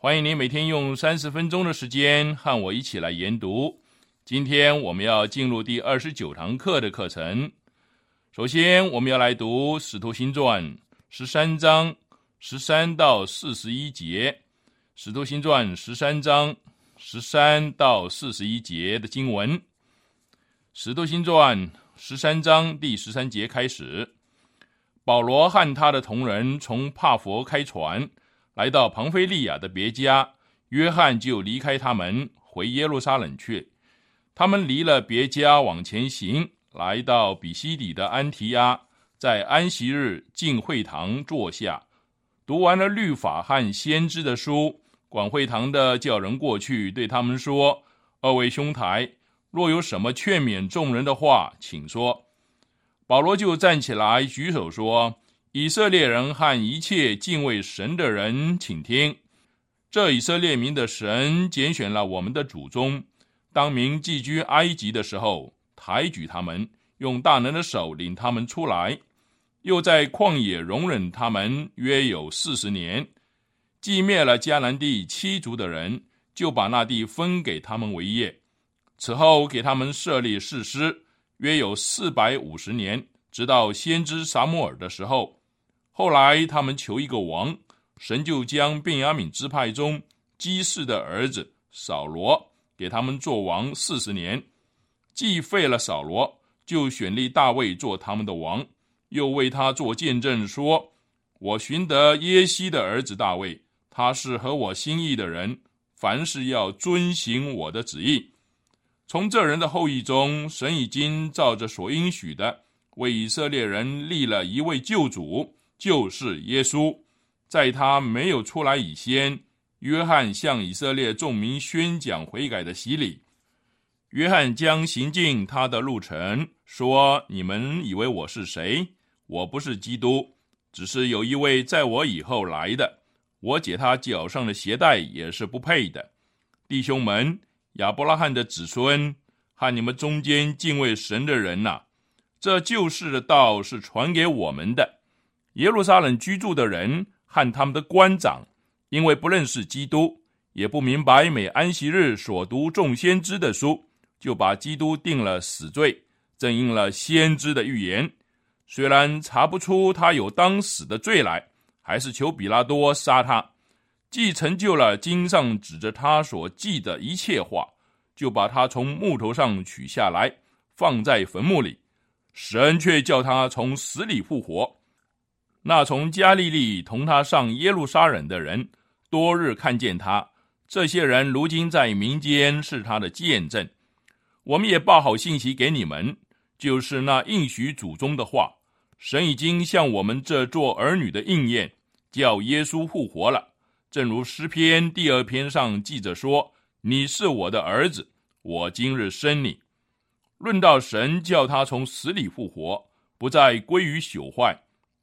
欢迎您每天用三十分钟的时间和我一起来研读。今天我们要进入第二十九堂课的课程。首先，我们要来读《使徒行传》十三章十三到四十一节，《使徒行传》十三章十三到四十一节的经文。《使徒行传》十三章第十三节开始，保罗和他的同仁从帕佛开船。来到庞菲利亚的别家，约翰就离开他们，回耶路撒冷去。他们离了别家往前行，来到比西底的安提阿，在安息日进会堂坐下，读完了律法和先知的书。管会堂的叫人过去，对他们说：“二位兄台，若有什么劝勉众人的话，请说。”保罗就站起来举手说。以色列人和一切敬畏神的人，请听：这以色列民的神拣选了我们的祖宗，当民寄居埃及的时候，抬举他们，用大能的手领他们出来，又在旷野容忍他们约有四十年，既灭了迦南地七族的人，就把那地分给他们为业。此后给他们设立誓师，约有四百五十年，直到先知撒母耳的时候。后来他们求一个王，神就将便雅悯支派中基士的儿子扫罗给他们做王四十年，既废了扫罗，就选立大卫做他们的王，又为他做见证，说：“我寻得耶西的儿子大卫，他是合我心意的人，凡事要遵行我的旨意。从这人的后裔中，神已经照着所应许的，为以色列人立了一位救主。”就是耶稣，在他没有出来以前，约翰向以色列众民宣讲悔改的洗礼。约翰将行进他的路程，说：“你们以为我是谁？我不是基督，只是有一位在我以后来的，我解他脚上的鞋带也是不配的。弟兄们，亚伯拉罕的子孙和你们中间敬畏神的人呐，这救世的道是传给我们的。”耶路撒冷居住的人和他们的官长，因为不认识基督，也不明白每安息日所读众先知的书，就把基督定了死罪，正应了先知的预言。虽然查不出他有当死的罪来，还是求比拉多杀他。既成就了经上指着他所记的一切话，就把他从木头上取下来，放在坟墓里。神却叫他从死里复活。那从加利利同他上耶路撒冷的人，多日看见他。这些人如今在民间是他的见证。我们也报好信息给你们，就是那应许祖宗的话，神已经向我们这做儿女的应验，叫耶稣复活了。正如诗篇第二篇上记着说：“你是我的儿子，我今日生你。”论到神叫他从死里复活，不再归于朽坏。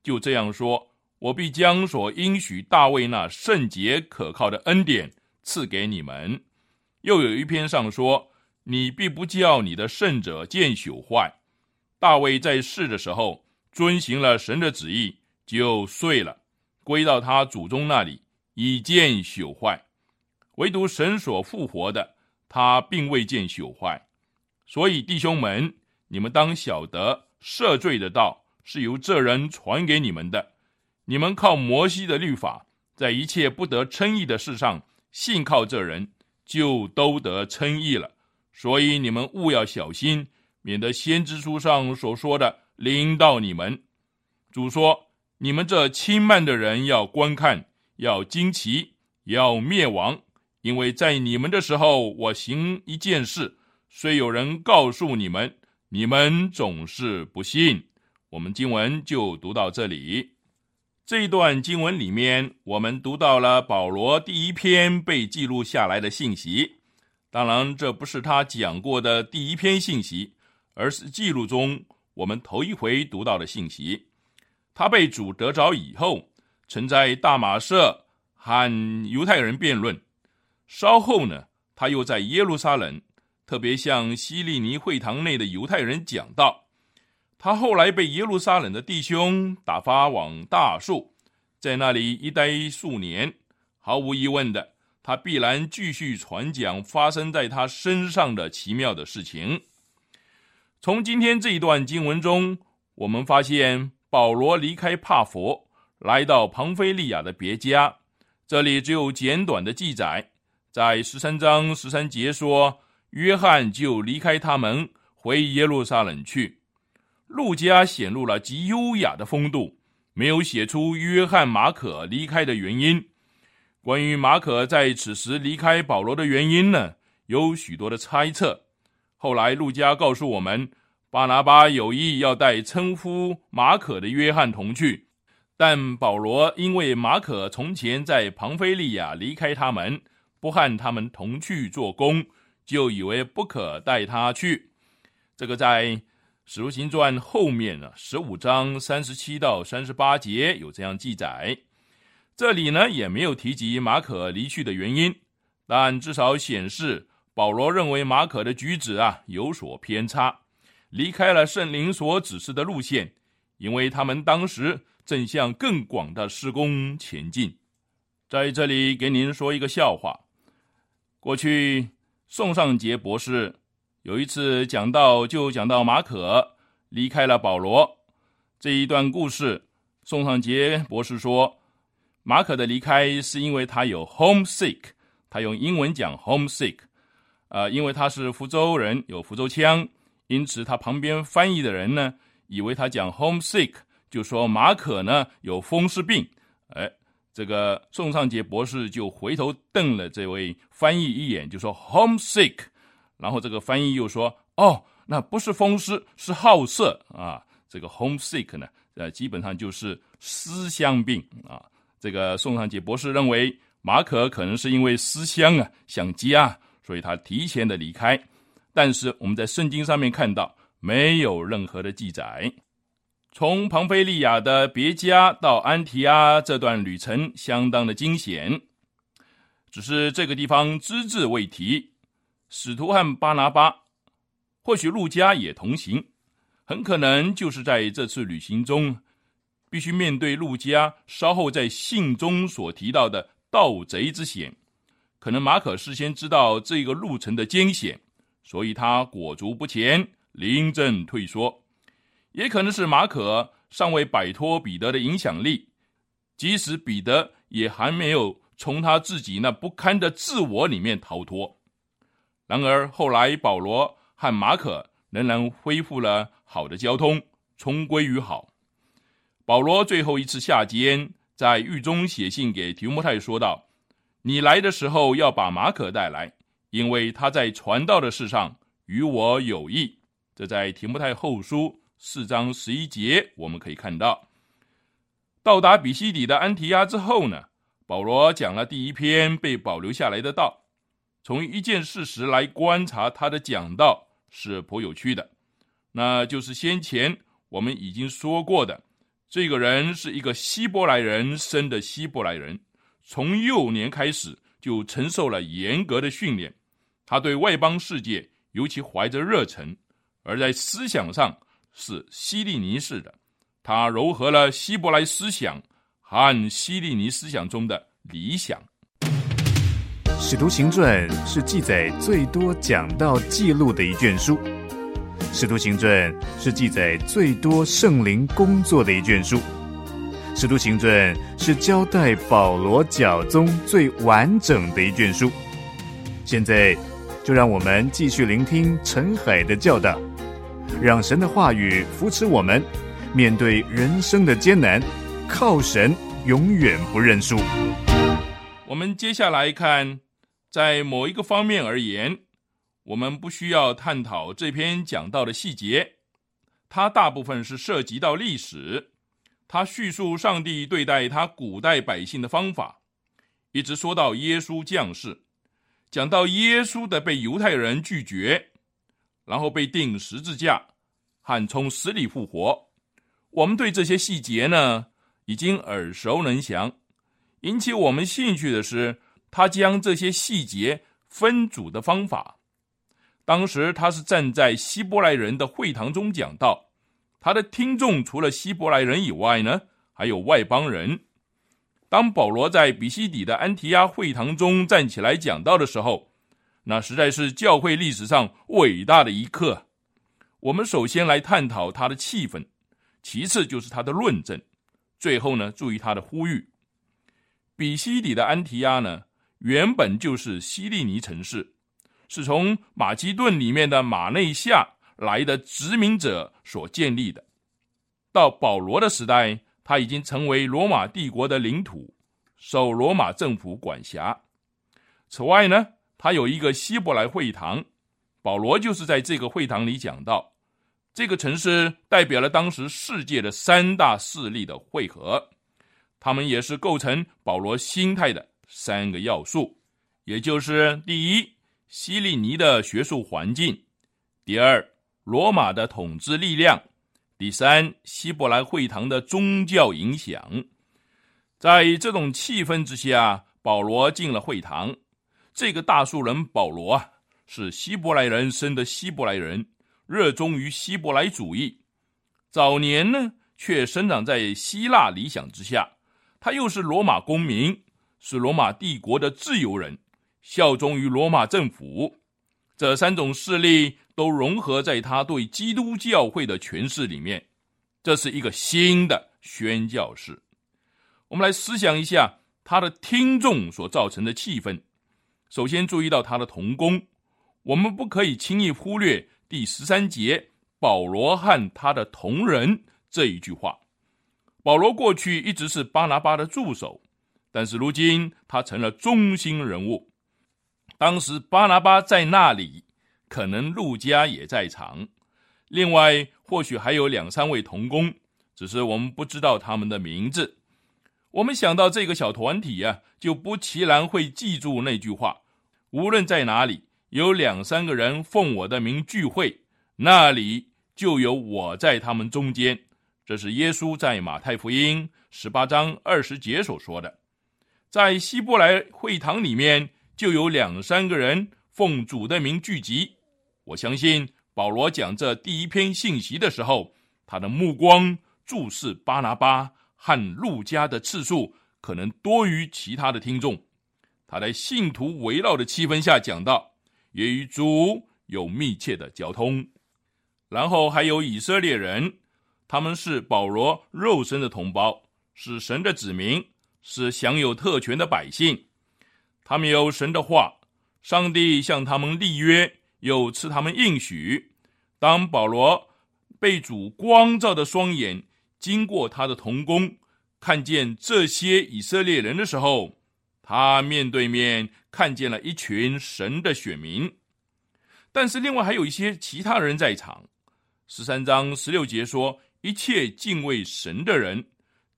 就这样说，我必将所应许大卫那圣洁可靠的恩典赐给你们，又有一篇上说：“你必不叫你的圣者见朽坏。”大卫在世的时候遵行了神的旨意，就睡了，归到他祖宗那里，以见朽坏。唯独神所复活的，他并未见朽坏。所以弟兄们，你们当晓得赦罪的道是由这人传给你们的。你们靠摩西的律法，在一切不得称义的事上信靠这人。就都得称义了，所以你们务要小心，免得先知书上所说的临到你们。主说：“你们这轻慢的人要观看，要惊奇，要灭亡，因为在你们的时候，我行一件事，虽有人告诉你们，你们总是不信。”我们经文就读到这里。这一段经文里面，我们读到了保罗第一篇被记录下来的信息。当然，这不是他讲过的第一篇信息，而是记录中我们头一回读到的信息。他被主得着以后，曾在大马社和犹太人辩论。稍后呢，他又在耶路撒冷，特别向希利尼会堂内的犹太人讲道。他后来被耶路撒冷的弟兄打发往大树，在那里一待数年。毫无疑问的，他必然继续传讲发生在他身上的奇妙的事情。从今天这一段经文中，我们发现保罗离开帕佛，来到庞菲利亚的别家。这里只有简短的记载，在十三章十三节说，约翰就离开他们，回耶路撒冷去。路加显露了极优雅的风度，没有写出约翰马可离开的原因。关于马可在此时离开保罗的原因呢，有许多的猜测。后来路加告诉我们，巴拿巴有意要带称呼马可的约翰同去，但保罗因为马可从前在庞菲利亚离开他们，不和他们同去做工，就以为不可带他去。这个在。《使徒行传》后面呢，十五章三十七到三十八节有这样记载。这里呢也没有提及马可离去的原因，但至少显示保罗认为马可的举止啊有所偏差，离开了圣灵所指示的路线，因为他们当时正向更广的施工前进。在这里给您说一个笑话：过去宋尚杰博士。有一次讲到，就讲到马可离开了保罗这一段故事。宋尚杰博士说，马可的离开是因为他有 homesick，他用英文讲 homesick，呃，因为他是福州人，有福州腔，因此他旁边翻译的人呢，以为他讲 homesick，就说马可呢有风湿病。哎，这个宋尚杰博士就回头瞪了这位翻译一眼，就说 homesick。然后这个翻译又说：“哦，那不是风湿，是好色啊。这个 homesick 呢，呃，基本上就是思乡病啊。这个宋尚杰博士认为，马可可能是因为思乡啊，想家，所以他提前的离开。但是我们在圣经上面看到，没有任何的记载。从庞菲利亚的别家到安提阿这段旅程相当的惊险，只是这个地方只字未提。”使徒和巴拿巴，或许路加也同行，很可能就是在这次旅行中，必须面对路加稍后在信中所提到的盗贼之险。可能马可事先知道这个路程的艰险，所以他裹足不前，临阵退缩。也可能是马可尚未摆脱彼得的影响力，即使彼得也还没有从他自己那不堪的自我里面逃脱。然而后来，保罗和马可仍然恢复了好的交通，重归于好。保罗最后一次下监，在狱中写信给提摩太，说道：“你来的时候要把马可带来，因为他在传道的事上与我有益。”这在提摩太后书四章十一节我们可以看到。到达比西底的安提亚之后呢，保罗讲了第一篇被保留下来的道。从一件事实来观察他的讲道是颇有趣的，那就是先前我们已经说过的，这个人是一个希伯来人生的希伯来人，从幼年开始就承受了严格的训练，他对外邦世界尤其怀着热忱，而在思想上是希利尼式的。他糅合了希伯来思想和希利尼思想中的理想。《使徒行传》是记载最多讲到记录的一卷书，《使徒行传》是记载最多圣灵工作的一卷书，《使徒行传》是交代保罗教宗最完整的一卷书。现在，就让我们继续聆听陈海的教导，让神的话语扶持我们。面对人生的艰难，靠神永远不认输。我们接下来看，在某一个方面而言，我们不需要探讨这篇讲到的细节，它大部分是涉及到历史。他叙述上帝对待他古代百姓的方法，一直说到耶稣降世，讲到耶稣的被犹太人拒绝，然后被钉十字架，和从死里复活。我们对这些细节呢，已经耳熟能详。引起我们兴趣的是，他将这些细节分组的方法。当时他是站在希伯来人的会堂中讲道，他的听众除了希伯来人以外呢，还有外邦人。当保罗在比西底的安提亚会堂中站起来讲道的时候，那实在是教会历史上伟大的一刻。我们首先来探讨他的气氛。其次就是他的论证，最后呢，注意他的呼吁。比西底的安提亚呢，原本就是西利尼城市，是从马其顿里面的马内夏来的殖民者所建立的。到保罗的时代，他已经成为罗马帝国的领土，受罗马政府管辖。此外呢，他有一个希伯来会堂，保罗就是在这个会堂里讲到。这个城市代表了当时世界的三大势力的汇合，他们也是构成保罗心态的三个要素，也就是第一，希利尼的学术环境；第二，罗马的统治力量；第三，希伯来会堂的宗教影响。在这种气氛之下，保罗进了会堂。这个大树人保罗啊，是希伯来人生的希伯来人。热衷于希伯来主义，早年呢却生长在希腊理想之下。他又是罗马公民，是罗马帝国的自由人，效忠于罗马政府。这三种势力都融合在他对基督教会的诠释里面。这是一个新的宣教士。我们来思想一下他的听众所造成的气氛。首先注意到他的童工，我们不可以轻易忽略。第十三节，保罗和他的同人这一句话。保罗过去一直是巴拿巴的助手，但是如今他成了中心人物。当时巴拿巴在那里，可能路加也在场，另外或许还有两三位同工，只是我们不知道他们的名字。我们想到这个小团体呀，就不其然会记住那句话：无论在哪里。有两三个人奉我的名聚会，那里就有我在他们中间。这是耶稣在马太福音十八章二十节所说的。在希伯来会堂里面，就有两三个人奉主的名聚集。我相信保罗讲这第一篇信息的时候，他的目光注视巴拿巴和路加的次数，可能多于其他的听众。他在信徒围绕的气氛下讲到。也与主有密切的交通，然后还有以色列人，他们是保罗肉身的同胞，是神的子民，是享有特权的百姓。他们有神的话，上帝向他们立约，又赐他们应许。当保罗被主光照的双眼经过他的童工，看见这些以色列人的时候，他面对面。看见了一群神的选民，但是另外还有一些其他人在场。十三章十六节说：“一切敬畏神的人。”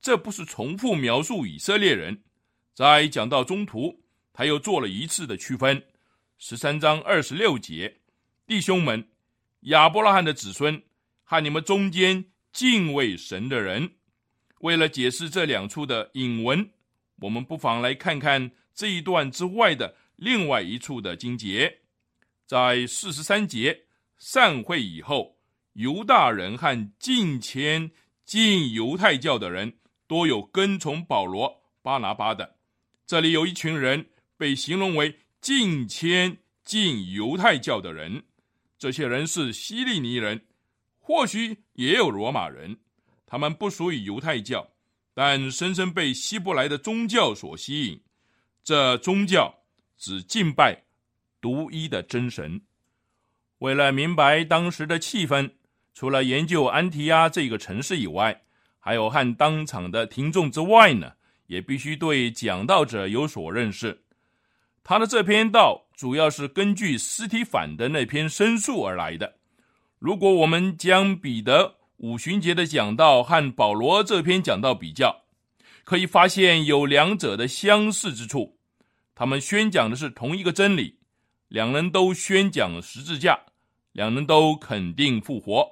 这不是重复描述以色列人。在讲到中途，他又做了一次的区分。十三章二十六节：“弟兄们，亚伯拉罕的子孙和你们中间敬畏神的人。”为了解释这两处的引文，我们不妨来看看。这一段之外的另外一处的经节，在四十三节散会以后，犹大人和近前进犹太教的人都有跟从保罗、巴拿巴的。这里有一群人被形容为近迁近犹太教的人，这些人是希利尼人，或许也有罗马人，他们不属于犹太教，但深深被希伯来的宗教所吸引。这宗教只敬拜。独一的真神。为了明白当时的气氛，除了研究安提阿这个城市以外，还有和当场的听众之外呢，也必须对讲道者有所认识。他的这篇道主要是根据斯提反的那篇申诉而来的。如果我们将彼得五旬节的讲道和保罗这篇讲道比较，可以发现有两者的相似之处。他们宣讲的是同一个真理。两人都宣讲十字架，两人都肯定复活，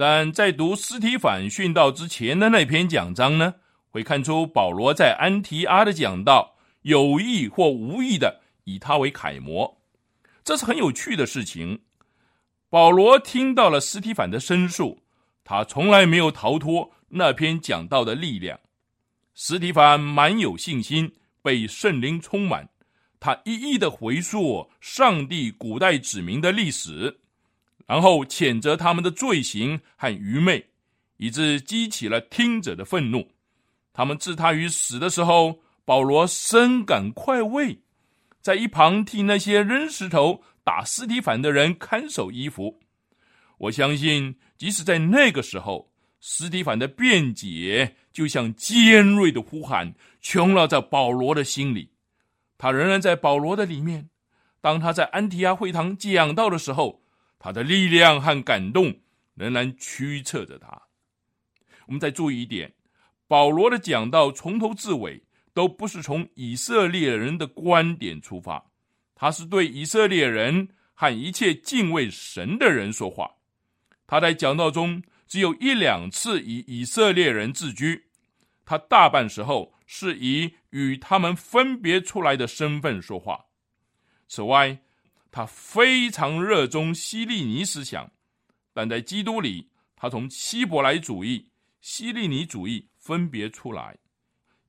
但在读斯提反殉道之前的那篇讲章呢，会看出保罗在安提阿的讲道有意或无意的以他为楷模，这是很有趣的事情。保罗听到了斯提反的申诉，他从来没有逃脱那篇讲道的力量。斯提反满有信心，被圣灵充满。他一一的回溯上帝古代指明的历史，然后谴责他们的罪行和愚昧，以致激起了听者的愤怒。他们置他于死的时候，保罗深感快慰，在一旁替那些扔石头、打斯提凡的人看守衣服。我相信，即使在那个时候，斯提凡的辩解就像尖锐的呼喊，穷了在保罗的心里。他仍然在保罗的里面。当他在安提阿会堂讲道的时候，他的力量和感动仍然驱策着他。我们再注意一点：保罗的讲道从头至尾都不是从以色列人的观点出发，他是对以色列人和一切敬畏神的人说话。他在讲道中只有一两次以以色列人自居，他大半时候。是以与他们分别出来的身份说话。此外，他非常热衷希利尼思想，但在基督里，他从希伯来主义、希利尼主义分别出来，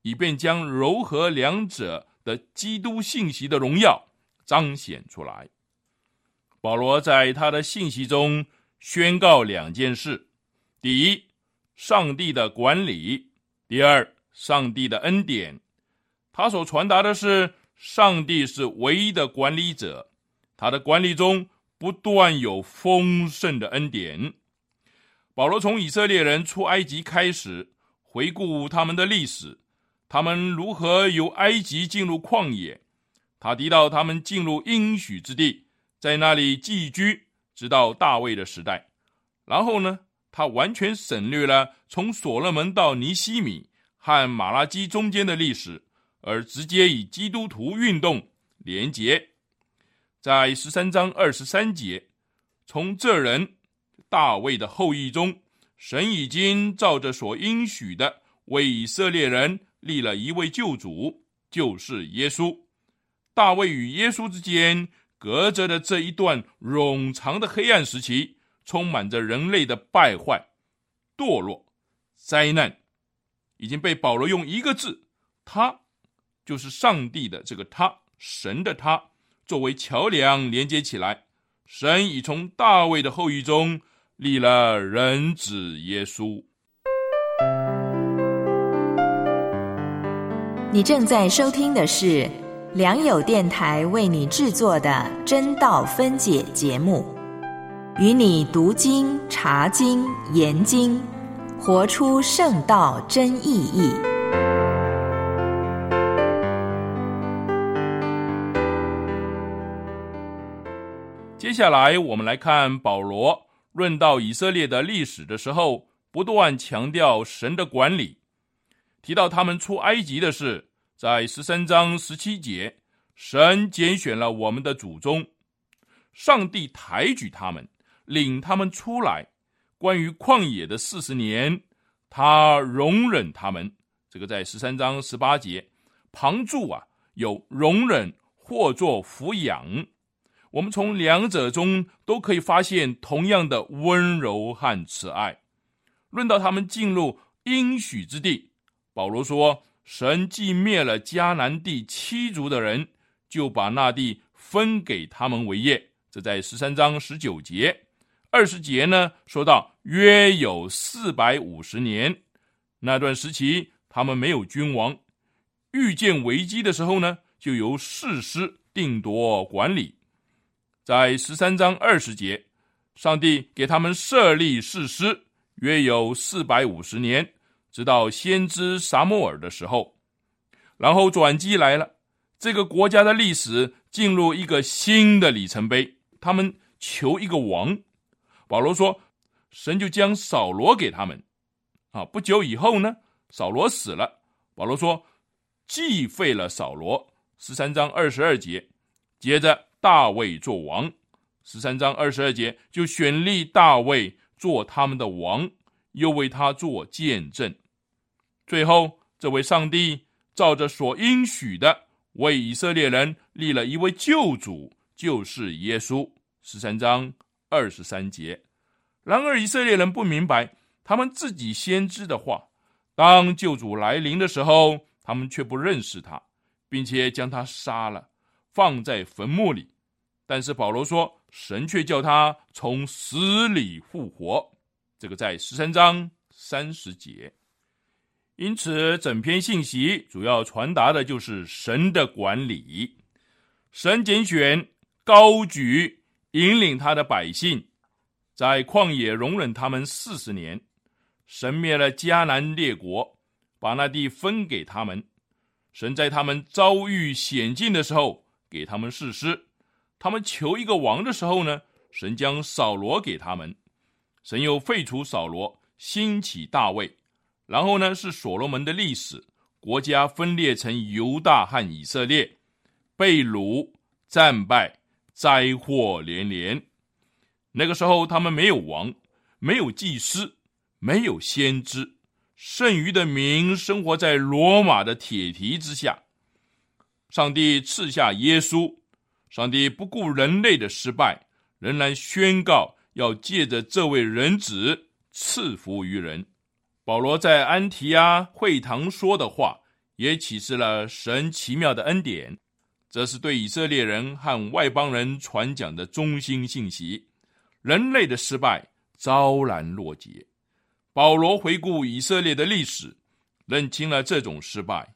以便将柔和两者的基督信息的荣耀彰显出来。保罗在他的信息中宣告两件事：第一，上帝的管理；第二。上帝的恩典，他所传达的是上帝是唯一的管理者，他的管理中不断有丰盛的恩典。保罗从以色列人出埃及开始，回顾他们的历史，他们如何由埃及进入旷野，他提到他们进入应许之地，在那里寄居，直到大卫的时代。然后呢，他完全省略了从所罗门到尼西米。和马拉基中间的历史，而直接以基督徒运动连结，在十三章二十三节，从这人大卫的后裔中，神已经照着所应许的，为以色列人立了一位救主，就是耶稣。大卫与耶稣之间隔着的这一段冗长的黑暗时期，充满着人类的败坏、堕落、灾难。已经被保罗用一个字，他就是上帝的这个他，神的他，作为桥梁连接起来。神已从大卫的后裔中立了人子耶稣。你正在收听的是良友电台为你制作的真道分解节目，与你读经、查经、研经。活出圣道真意义。接下来，我们来看保罗论到以色列的历史的时候，不断强调神的管理。提到他们出埃及的事，在十三章十七节，神拣选了我们的祖宗，上帝抬举他们，领他们出来。关于旷野的四十年，他容忍他们。这个在十三章十八节旁注啊，有容忍或作抚养。我们从两者中都可以发现同样的温柔和慈爱。论到他们进入应许之地，保罗说：“神既灭了迦南地七族的人，就把那地分给他们为业。”这在十三章十九节、二十节呢，说到约有四百五十年那段时期，他们没有君王，遇见危机的时候呢，就由士师定夺管理。在十三章二十节，上帝给他们设立誓师，约有四百五十年，直到先知撒母耳的时候。然后转机来了，这个国家的历史进入一个新的里程碑。他们求一个王，保罗说，神就将扫罗给他们。啊，不久以后呢，扫罗死了。保罗说，既废了扫罗，十三章二十二节，接着。大卫做王，十三章二十二节就选立大卫做他们的王，又为他做见证。最后，这位上帝照着所应许的，为以色列人立了一位救主，就是耶稣。十三章二十三节。然而，以色列人不明白他们自己先知的话。当救主来临的时候，他们却不认识他，并且将他杀了。放在坟墓里，但是保罗说，神却叫他从死里复活。这个在十三章三十节。因此，整篇信息主要传达的就是神的管理。神拣选、高举、引领他的百姓，在旷野容忍他们四十年。神灭了迦南列国，把那地分给他们。神在他们遭遇险境的时候。给他们誓师，他们求一个王的时候呢，神将扫罗给他们，神又废除扫罗，兴起大卫，然后呢是所罗门的历史，国家分裂成犹大和以色列，被掳、战败、灾祸连连。那个时候他们没有王，没有祭司，没有先知，剩余的民生活在罗马的铁蹄之下。上帝赐下耶稣，上帝不顾人类的失败，仍然宣告要借着这位人子赐福于人。保罗在安提亚会堂说的话，也启示了神奇妙的恩典。这是对以色列人和外邦人传讲的中心信息。人类的失败昭然若揭。保罗回顾以色列的历史，认清了这种失败。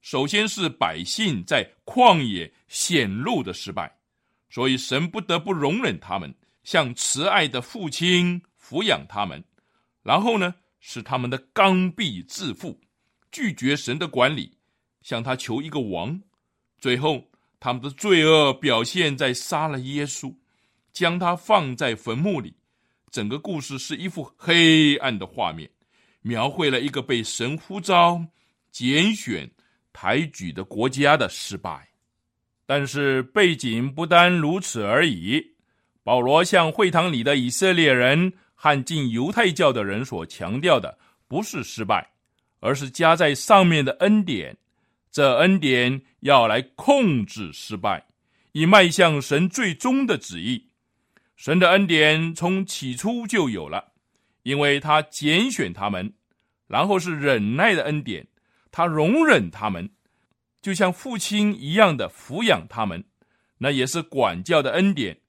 首先是百姓在旷野显露的失败，所以神不得不容忍他们，像慈爱的父亲抚养他们。然后呢，是他们的刚愎自负，拒绝神的管理，向他求一个王。最后，他们的罪恶表现在杀了耶稣，将他放在坟墓里。整个故事是一幅黑暗的画面，描绘了一个被神呼召、拣选。抬举的国家的失败，但是背景不单如此而已。保罗向会堂里的以色列人和进犹太教的人所强调的，不是失败，而是加在上面的恩典。这恩典要来控制失败，以迈向神最终的旨意。神的恩典从起初就有了，因为他拣选他们，然后是忍耐的恩典。他容忍他们，就像父亲一样的抚养他们，那也是管教的恩典。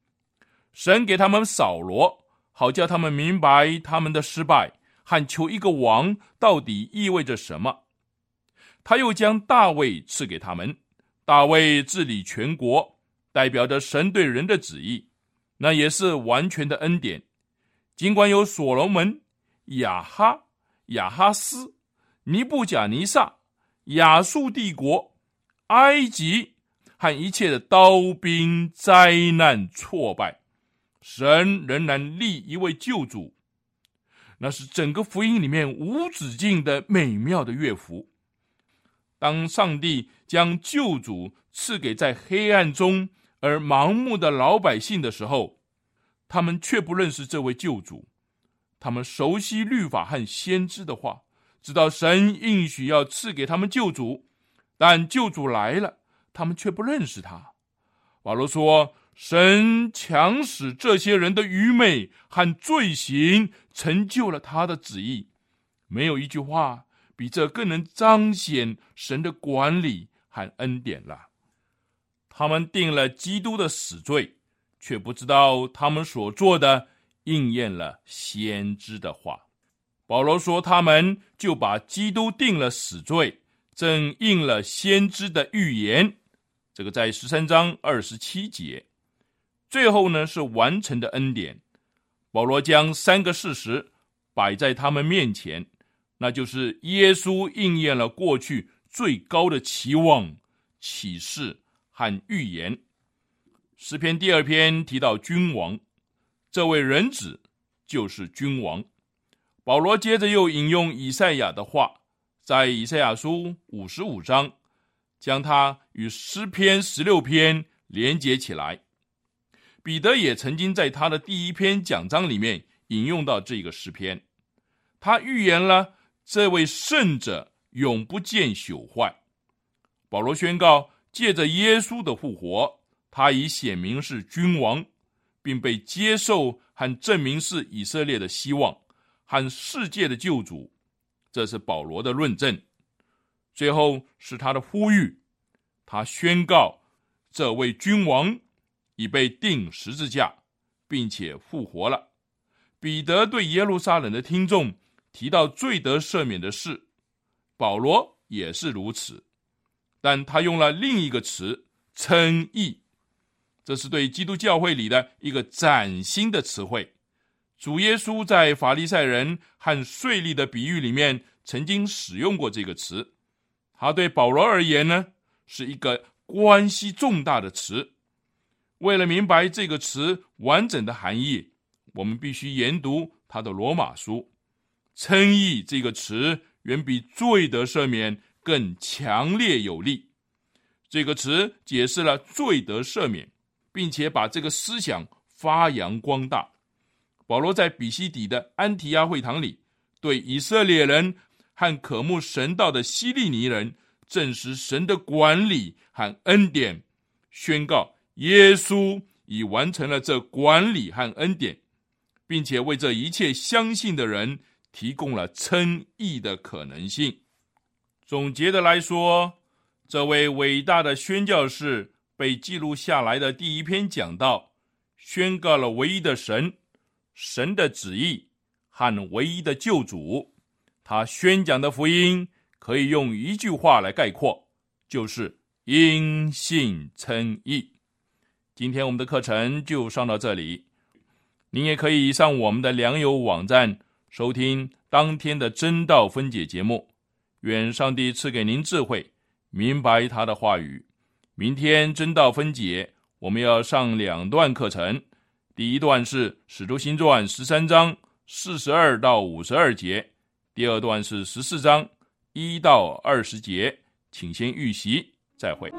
神给他们扫罗，好叫他们明白他们的失败和求一个王到底意味着什么。他又将大卫赐给他们，大卫治理全国，代表着神对人的旨意，那也是完全的恩典。尽管有所罗门、亚哈、亚哈斯。尼布甲尼撒、亚述帝国、埃及和一切的刀兵灾难挫败，神仍然立一位救主，那是整个福音里面无止境的美妙的乐符。当上帝将救主赐给在黑暗中而盲目的老百姓的时候，他们却不认识这位救主，他们熟悉律法和先知的话。知道神应许要赐给他们救主，但救主来了，他们却不认识他。保罗说：“神强使这些人的愚昧和罪行，成就了他的旨意。没有一句话比这更能彰显神的管理和恩典了。他们定了基督的死罪，却不知道他们所做的应验了先知的话。保罗说：“他们就把基督定了死罪，正应了先知的预言。”这个在十三章二十七节。最后呢，是完成的恩典。保罗将三个事实摆在他们面前，那就是耶稣应验了过去最高的期望、启示。和预言，诗篇第二篇提到君王，这位人子就是君王。保罗接着又引用以赛亚的话，在以赛亚书五十五章，将它与诗篇十六篇连接起来。彼得也曾经在他的第一篇讲章里面引用到这个诗篇，他预言了这位圣者永不见朽坏。保罗宣告。借着耶稣的复活，他已显明是君王，并被接受和证明是以色列的希望和世界的救主。这是保罗的论证。最后是他的呼吁，他宣告这位君王已被钉十字架，并且复活了。彼得对耶路撒冷的听众提到罪得赦免的事，保罗也是如此。但他用了另一个词“称义”，这是对基督教会里的一个崭新的词汇。主耶稣在法利赛人和税吏的比喻里面曾经使用过这个词，他对保罗而言呢是一个关系重大的词。为了明白这个词完整的含义，我们必须研读他的罗马书。称义这个词远比罪得赦免。更强烈有力，这个词解释了罪得赦免，并且把这个思想发扬光大。保罗在比西底的安提亚会堂里，对以色列人和渴慕神道的希利尼人证实神的管理和恩典，宣告耶稣已完成了这管理和恩典，并且为这一切相信的人提供了称义的可能性。总结的来说，这位伟大的宣教士被记录下来的第一篇讲道，宣告了唯一的神、神的旨意和唯一的救主。他宣讲的福音可以用一句话来概括，就是因信称义。今天我们的课程就上到这里，您也可以上我们的良友网站收听当天的真道分解节目。愿上帝赐给您智慧，明白他的话语。明天真道分解，我们要上两段课程。第一段是《使徒行传》十三章四十二到五十二节，第二段是十四章一到二十节。请先预习，再会。